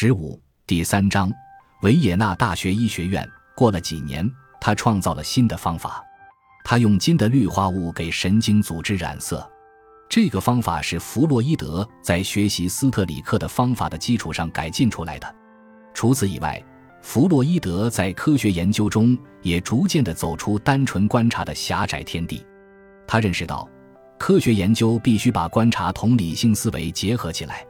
十五第三章，维也纳大学医学院。过了几年，他创造了新的方法。他用金的氯化物给神经组织染色。这个方法是弗洛伊德在学习斯特里克的方法的基础上改进出来的。除此以外，弗洛伊德在科学研究中也逐渐地走出单纯观察的狭窄天地。他认识到，科学研究必须把观察同理性思维结合起来。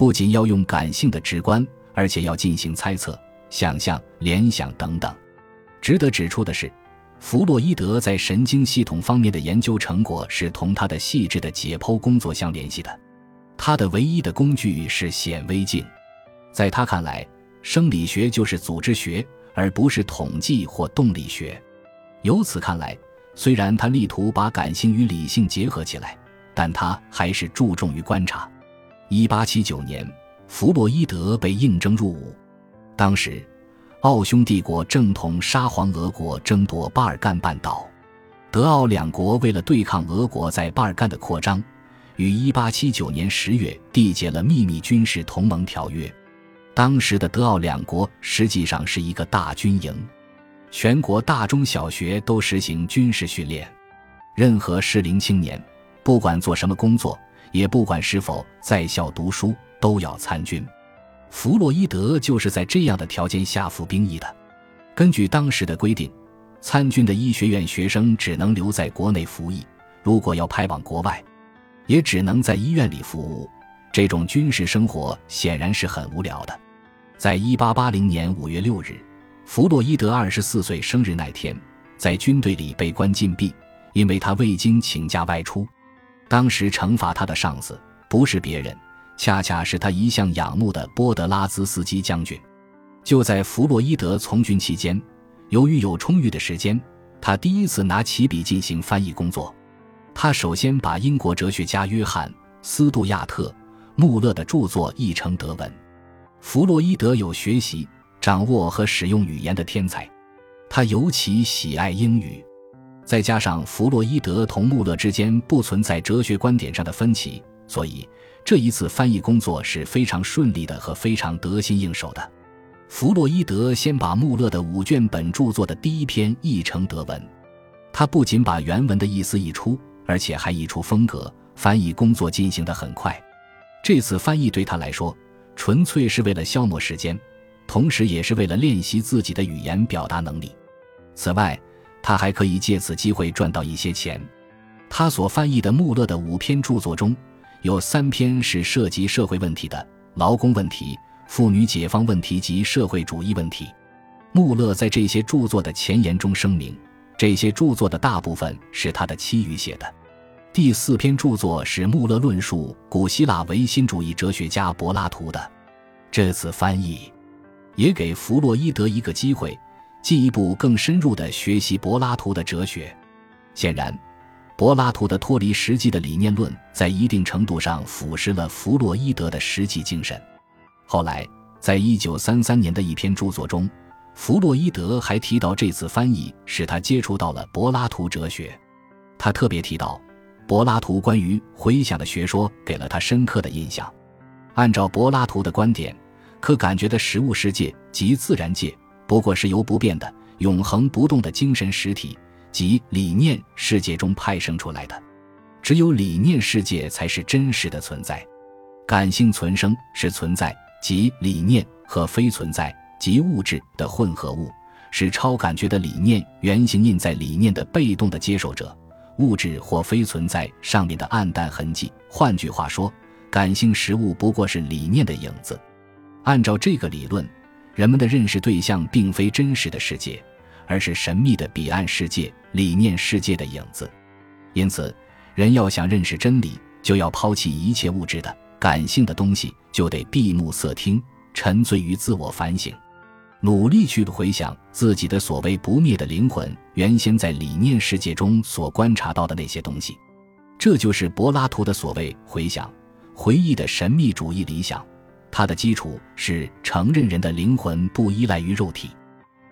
不仅要用感性的直观，而且要进行猜测、想象、联想等等。值得指出的是，弗洛伊德在神经系统方面的研究成果是同他的细致的解剖工作相联系的。他的唯一的工具是显微镜。在他看来，生理学就是组织学，而不是统计或动力学。由此看来，虽然他力图把感性与理性结合起来，但他还是注重于观察。一八七九年，弗洛伊德被应征入伍。当时，奥匈帝国正同沙皇俄国争夺巴尔干半岛，德奥两国为了对抗俄国在巴尔干的扩张，于一八七九年十月缔结了秘密军事同盟条约。当时的德奥两国实际上是一个大军营，全国大中小学都实行军事训练，任何适龄青年，不管做什么工作。也不管是否在校读书，都要参军。弗洛伊德就是在这样的条件下服兵役的。根据当时的规定，参军的医学院学生只能留在国内服役，如果要派往国外，也只能在医院里服务。这种军事生活显然是很无聊的。在一八八零年五月六日，弗洛伊德二十四岁生日那天，在军队里被关禁闭，因为他未经请假外出。当时惩罚他的上司不是别人，恰恰是他一向仰慕的波德拉兹斯基将军。就在弗洛伊德从军期间，由于有充裕的时间，他第一次拿起笔进行翻译工作。他首先把英国哲学家约翰·斯杜亚特·穆勒的著作译成德文。弗洛伊德有学习、掌握和使用语言的天才，他尤其喜爱英语。再加上弗洛伊德同穆勒之间不存在哲学观点上的分歧，所以这一次翻译工作是非常顺利的和非常得心应手的。弗洛伊德先把穆勒的五卷本著作的第一篇译成德文，他不仅把原文的意思译出，而且还译出风格。翻译工作进行得很快。这次翻译对他来说，纯粹是为了消磨时间，同时也是为了练习自己的语言表达能力。此外，他还可以借此机会赚到一些钱。他所翻译的穆勒的五篇著作中，有三篇是涉及社会问题的，劳工问题、妇女解放问题及社会主义问题。穆勒在这些著作的前言中声明，这些著作的大部分是他的妻女写的。第四篇著作是穆勒论述古希腊唯心主义哲学家柏拉图的。这次翻译也给弗洛伊德一个机会。进一步更深入地学习柏拉图的哲学。显然，柏拉图的脱离实际的理念论在一定程度上腐蚀了弗洛伊德的实际精神。后来，在一九三三年的一篇著作中，弗洛伊德还提到这次翻译使他接触到了柏拉图哲学。他特别提到，柏拉图关于回响的学说给了他深刻的印象。按照柏拉图的观点，可感觉的实物世界及自然界。不过是由不变的、永恒不动的精神实体及理念世界中派生出来的，只有理念世界才是真实的存在。感性存生是存在即理念和非存在即物质的混合物，是超感觉的理念原型印在理念的被动的接受者，物质或非存在上面的暗淡痕迹。换句话说，感性实物不过是理念的影子。按照这个理论。人们的认识对象并非真实的世界，而是神秘的彼岸世界、理念世界的影子。因此，人要想认识真理，就要抛弃一切物质的、感性的东西，就得闭目塞听，沉醉于自我反省，努力去回想自己的所谓不灭的灵魂原先在理念世界中所观察到的那些东西。这就是柏拉图的所谓回想、回忆的神秘主义理想。它的基础是承认人的灵魂不依赖于肉体，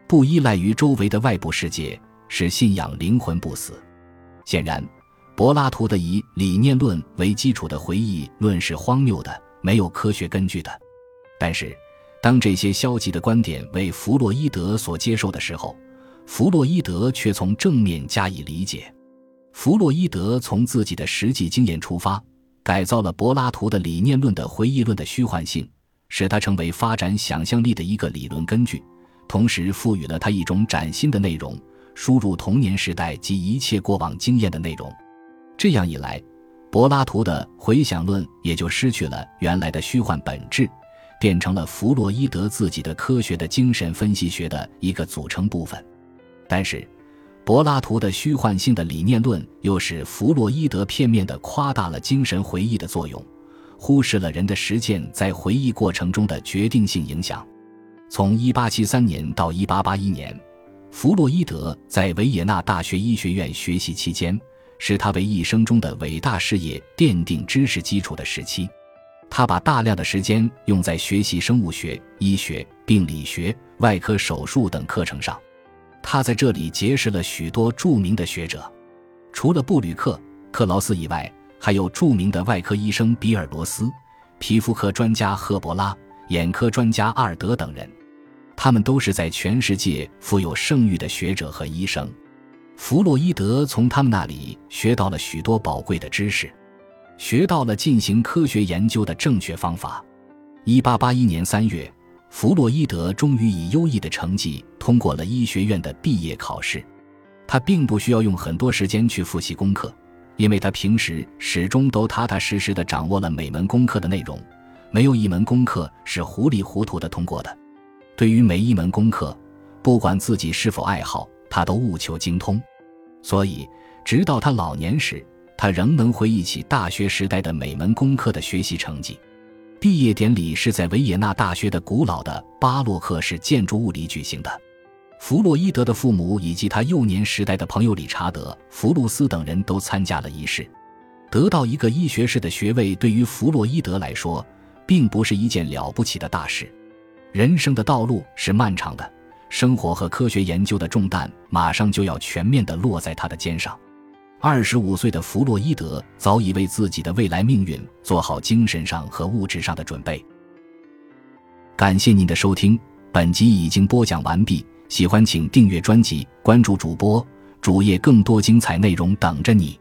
不依赖于周围的外部世界，是信仰灵魂不死。显然，柏拉图的以理念论为基础的回忆论是荒谬的，没有科学根据的。但是，当这些消极的观点为弗洛伊德所接受的时候，弗洛伊德却从正面加以理解。弗洛伊德从自己的实际经验出发，改造了柏拉图的理念论的回忆论的虚幻性，使它成为发展想象力的一个理论根据，同时赋予了它一种崭新的内容，输入童年时代及一切过往经验的内容。这样一来，柏拉图的回想论也就失去了原来的虚幻本质。变成了弗洛伊德自己的科学的精神分析学的一个组成部分，但是，柏拉图的虚幻性的理念论又使弗洛伊德片面地夸大了精神回忆的作用，忽视了人的实践在回忆过程中的决定性影响。从1873年到1881年，弗洛伊德在维也纳大学医学院学习期间，是他为一生中的伟大事业奠定知识基础的时期。他把大量的时间用在学习生物学、医学、病理学、外科手术等课程上。他在这里结识了许多著名的学者，除了布吕克、克劳斯以外，还有著名的外科医生比尔罗斯、皮肤科专家赫伯拉、眼科专家阿尔德等人。他们都是在全世界富有盛誉的学者和医生。弗洛伊德从他们那里学到了许多宝贵的知识。学到了进行科学研究的正确方法。一八八一年三月，弗洛伊德终于以优异的成绩通过了医学院的毕业考试。他并不需要用很多时间去复习功课，因为他平时始终都踏踏实实地掌握了每门功课的内容，没有一门功课是糊里糊涂地通过的。对于每一门功课，不管自己是否爱好，他都务求精通。所以，直到他老年时。他仍能回忆起大学时代的每门功课的学习成绩。毕业典礼是在维也纳大学的古老的巴洛克式建筑物里举行的。弗洛伊德的父母以及他幼年时代的朋友理查德·弗鲁斯等人都参加了仪式。得到一个医学士的学位对于弗洛伊德来说，并不是一件了不起的大事。人生的道路是漫长的，生活和科学研究的重担马上就要全面地落在他的肩上。二十五岁的弗洛伊德早已为自己的未来命运做好精神上和物质上的准备。感谢您的收听，本集已经播讲完毕。喜欢请订阅专辑，关注主播主页，更多精彩内容等着你。